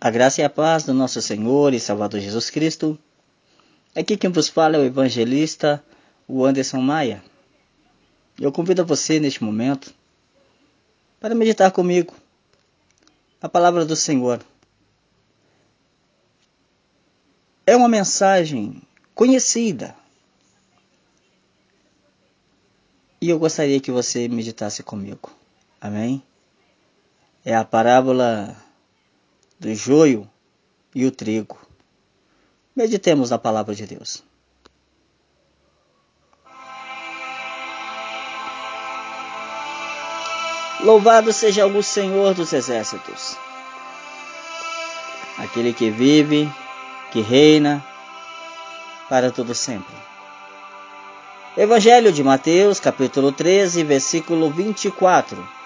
A graça e a paz do nosso Senhor e Salvador Jesus Cristo. Aqui quem vos fala é o evangelista, o Anderson Maia. Eu convido você neste momento para meditar comigo a palavra do Senhor. É uma mensagem conhecida. E eu gostaria que você meditasse comigo. Amém? É a parábola do joio e o trigo. Meditemos na palavra de Deus. Louvado seja o Senhor dos exércitos, aquele que vive, que reina para todo sempre. Evangelho de Mateus, capítulo 13, versículo 24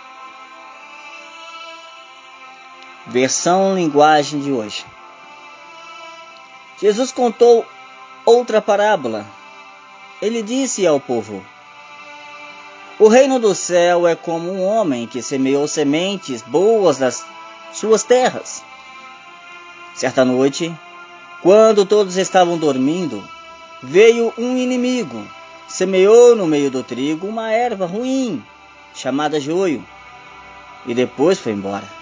Versão linguagem de hoje. Jesus contou outra parábola. Ele disse ao povo: O reino do céu é como um homem que semeou sementes boas nas suas terras. Certa noite, quando todos estavam dormindo, veio um inimigo, semeou no meio do trigo uma erva ruim, chamada joio, e depois foi embora.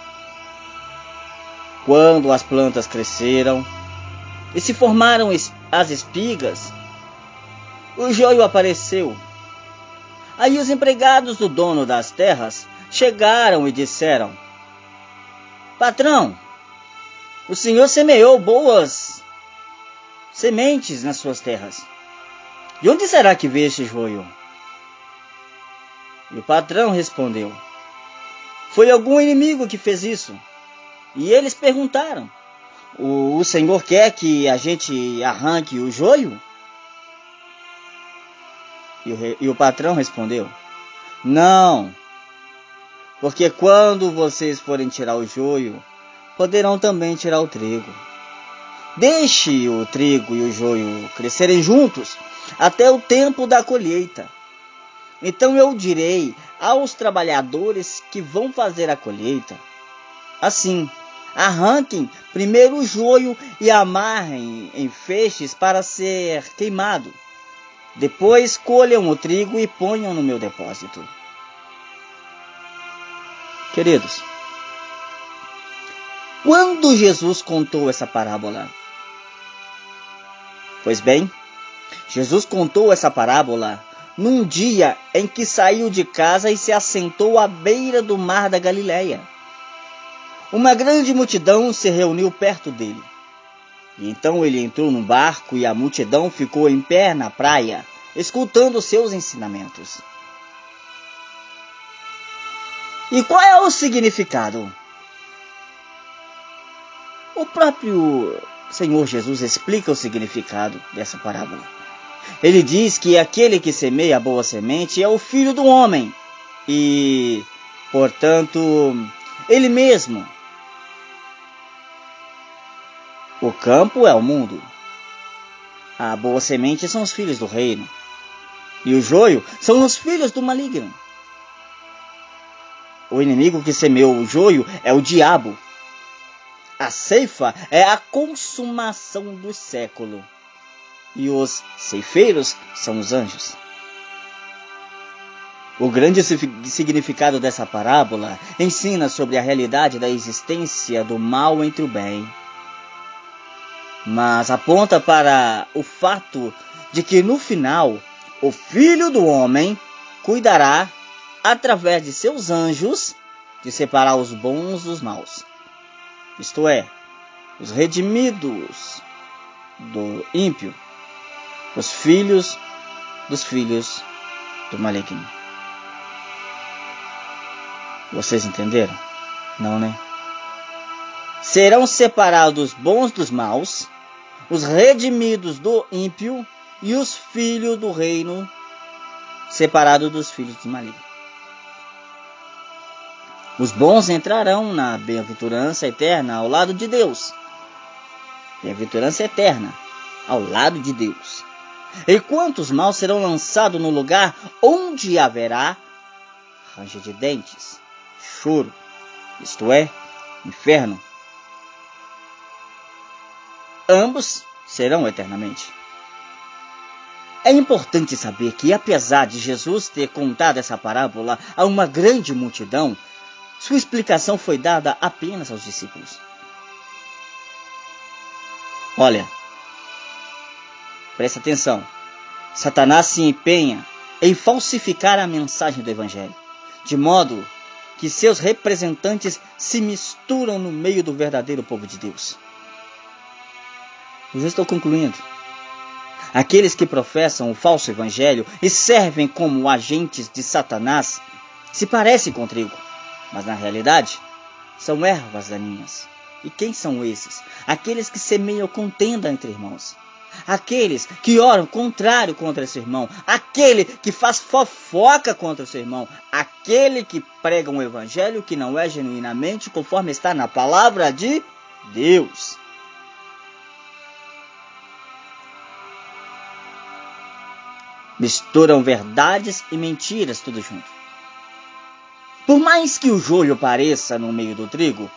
Quando as plantas cresceram e se formaram as espigas, o joio apareceu. Aí os empregados do dono das terras chegaram e disseram: Patrão, o senhor semeou boas sementes nas suas terras. De onde será que veio esse joio? E o patrão respondeu: Foi algum inimigo que fez isso. E eles perguntaram: o, o Senhor quer que a gente arranque o joio? E o, e o patrão respondeu: Não, porque quando vocês forem tirar o joio, poderão também tirar o trigo. Deixe o trigo e o joio crescerem juntos até o tempo da colheita. Então eu direi aos trabalhadores que vão fazer a colheita: assim, Arranquem primeiro o joio e amarrem em feixes para ser queimado. Depois colham o trigo e ponham no meu depósito. Queridos, quando Jesus contou essa parábola? Pois bem, Jesus contou essa parábola num dia em que saiu de casa e se assentou à beira do mar da Galileia. Uma grande multidão se reuniu perto dele. E então ele entrou num barco e a multidão ficou em pé na praia, escutando seus ensinamentos. E qual é o significado? O próprio Senhor Jesus explica o significado dessa parábola. Ele diz que aquele que semeia a boa semente é o filho do homem e, portanto, ele mesmo o campo é o mundo. A boa semente são os filhos do reino. E o joio são os filhos do maligno. O inimigo que semeou o joio é o diabo. A ceifa é a consumação do século. E os ceifeiros são os anjos. O grande significado dessa parábola ensina sobre a realidade da existência do mal entre o bem mas aponta para o fato de que no final o Filho do Homem cuidará, através de seus anjos, de separar os bons dos maus. Isto é, os redimidos do ímpio, os filhos dos filhos do maligno. Vocês entenderam? Não, né? serão separados os bons dos maus, os redimidos do ímpio e os filhos do reino separados dos filhos do maligno. Os bons entrarão na bem-aventurança eterna ao lado de Deus. Bem-aventurança eterna ao lado de Deus. Enquanto os maus serão lançados no lugar onde haverá ranger de dentes, choro, isto é, inferno ambos serão eternamente. É importante saber que, apesar de Jesus ter contado essa parábola a uma grande multidão, sua explicação foi dada apenas aos discípulos. Olha, presta atenção. Satanás se empenha em falsificar a mensagem do Evangelho, de modo que seus representantes se misturam no meio do verdadeiro povo de Deus. Eu já estou concluindo. Aqueles que professam o falso evangelho e servem como agentes de Satanás se parecem com trigo, mas na realidade são ervas daninhas. E quem são esses? Aqueles que semeiam contenda entre irmãos. Aqueles que oram contrário contra esse irmão, aquele que faz fofoca contra seu irmão, aquele que prega um evangelho que não é genuinamente conforme está na palavra de Deus. Misturam verdades e mentiras tudo junto. Por mais que o joio pareça no meio do trigo,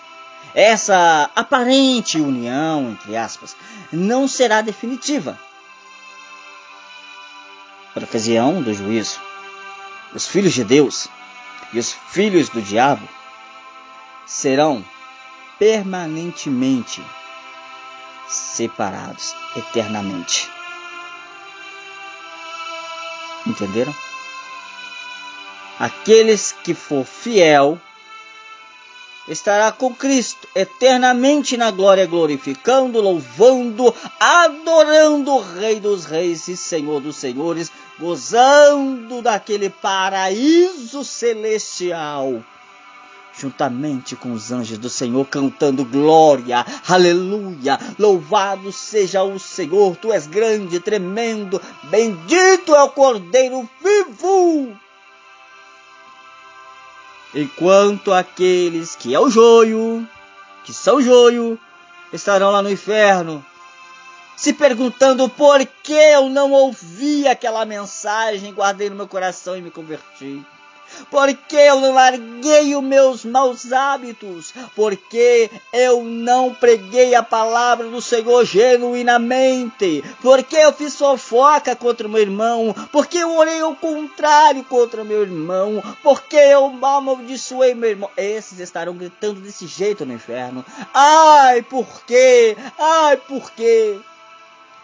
essa aparente união, entre aspas, não será definitiva. Por ocasião do juízo, os filhos de Deus e os filhos do diabo serão permanentemente separados eternamente. Entenderam? Aqueles que for fiel estará com Cristo eternamente na glória, glorificando, louvando, adorando o Rei dos Reis e Senhor dos Senhores, gozando daquele paraíso celestial juntamente com os anjos do Senhor, cantando glória, aleluia, louvado seja o Senhor, tu és grande, tremendo, bendito é o Cordeiro vivo. Enquanto aqueles que é o joio, que são joio, estarão lá no inferno, se perguntando por que eu não ouvi aquela mensagem, guardei no meu coração e me converti porque eu larguei os meus maus hábitos, porque eu não preguei a palavra do Senhor genuinamente, porque eu fiz fofoca contra o meu irmão, porque eu orei ao contrário contra o meu irmão, porque eu amaldiçoei meu irmão. Esses estarão gritando desse jeito no inferno. Ai, por quê? Ai, por quê?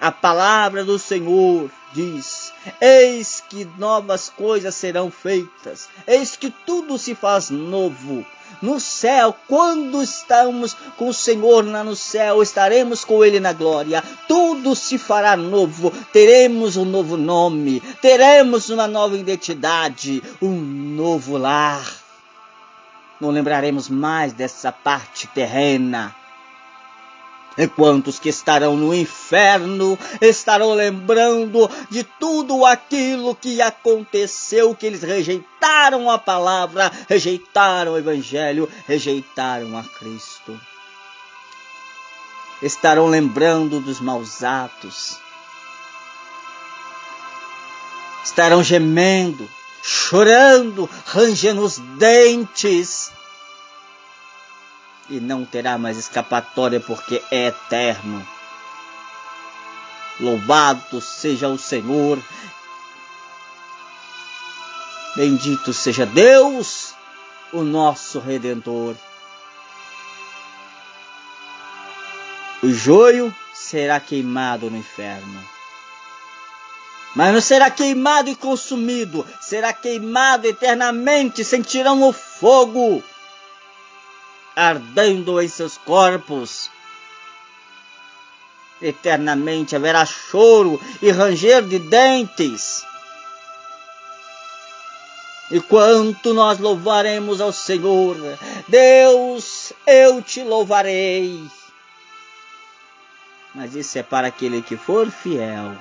A palavra do Senhor diz: Eis que novas coisas serão feitas, eis que tudo se faz novo. No céu, quando estamos com o Senhor lá no céu, estaremos com Ele na glória. Tudo se fará novo. Teremos um novo nome, teremos uma nova identidade, um novo lar. Não lembraremos mais dessa parte terrena enquanto os que estarão no inferno estarão lembrando de tudo aquilo que aconteceu, que eles rejeitaram a palavra, rejeitaram o evangelho, rejeitaram a Cristo. Estarão lembrando dos maus atos. Estarão gemendo, chorando, rangendo os dentes e não terá mais escapatória porque é eterno. Louvado seja o Senhor. Bendito seja Deus, o nosso redentor. O joio será queimado no inferno. Mas não será queimado e consumido, será queimado eternamente, sentirão o fogo ardendo em seus corpos. Eternamente haverá choro e ranger de dentes. E quanto nós louvaremos ao Senhor, Deus, eu te louvarei. Mas isso é para aquele que for fiel.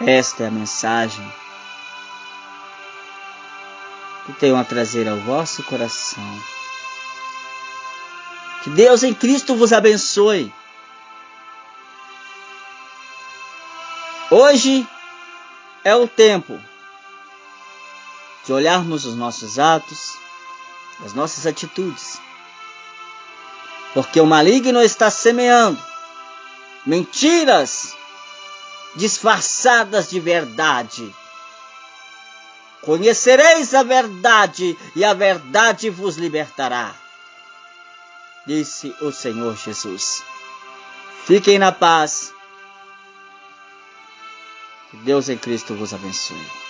Esta é a mensagem que tenham a trazer ao vosso coração. Que Deus em Cristo vos abençoe. Hoje é o tempo de olharmos os nossos atos, as nossas atitudes porque o maligno está semeando mentiras disfarçadas de verdade. Conhecereis a verdade e a verdade vos libertará, disse o Senhor Jesus. Fiquem na paz. Que Deus em Cristo vos abençoe.